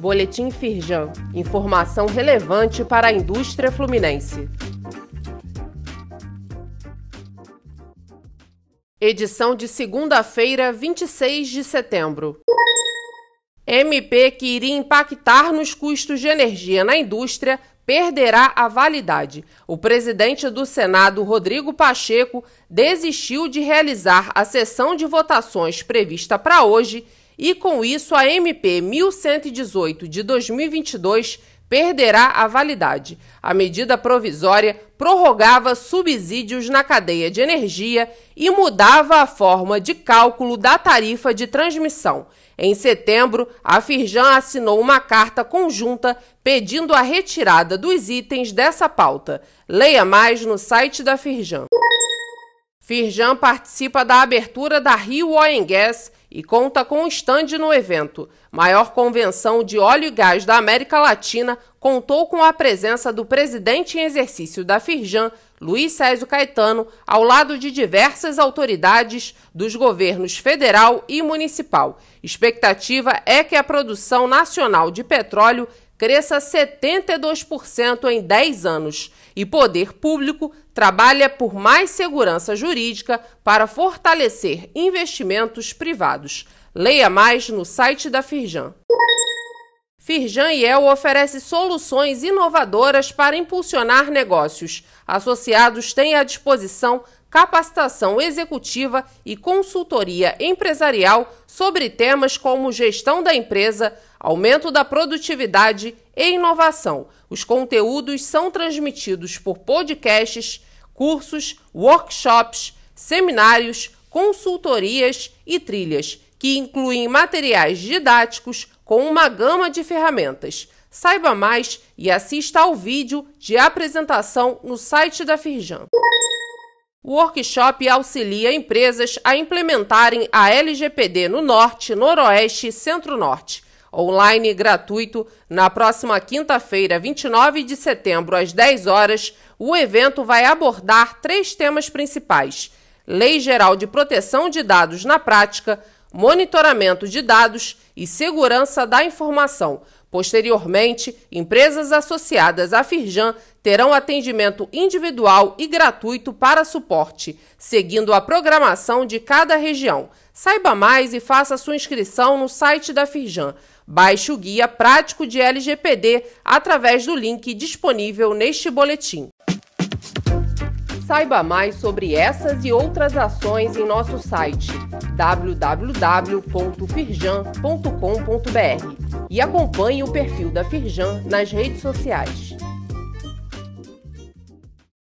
Boletim Firjan. Informação relevante para a indústria fluminense. Edição de segunda-feira, 26 de setembro. MP que iria impactar nos custos de energia na indústria perderá a validade. O presidente do Senado, Rodrigo Pacheco, desistiu de realizar a sessão de votações prevista para hoje e, com isso, a MP 1118 de 2022 perderá a validade. A medida provisória prorrogava subsídios na cadeia de energia e mudava a forma de cálculo da tarifa de transmissão. Em setembro, a Firjan assinou uma carta conjunta pedindo a retirada dos itens dessa pauta. Leia mais no site da Firjan. Firjan participa da abertura da Rio Oil Gas e conta com um estande no evento. Maior convenção de óleo e gás da América Latina contou com a presença do presidente em exercício da Firjan, Luiz Césio Caetano, ao lado de diversas autoridades dos governos federal e municipal. Expectativa é que a produção nacional de petróleo cresça 72% em 10 anos e poder público trabalha por mais segurança jurídica para fortalecer investimentos privados. Leia mais no site da Firjan. Firjan El oferece soluções inovadoras para impulsionar negócios. Associados têm à disposição capacitação executiva e consultoria empresarial sobre temas como gestão da empresa, aumento da produtividade e inovação. Os conteúdos são transmitidos por podcasts, cursos, workshops, seminários, consultorias e trilhas, que incluem materiais didáticos com uma gama de ferramentas. Saiba mais e assista ao vídeo de apresentação no site da Firjan. O workshop auxilia empresas a implementarem a LGPD no Norte, Noroeste e Centro-Norte. Online gratuito, na próxima quinta-feira, 29 de setembro, às 10 horas, o evento vai abordar três temas principais: Lei Geral de Proteção de Dados na Prática, monitoramento de dados e segurança da informação Posteriormente, empresas associadas à Firjan terão atendimento individual e gratuito para suporte, seguindo a programação de cada região. Saiba mais e faça sua inscrição no site da Firjan. Baixe o guia prático de LGPD através do link disponível neste boletim. Saiba mais sobre essas e outras ações em nosso site www.firjan.com.br e acompanhe o perfil da Firjan nas redes sociais.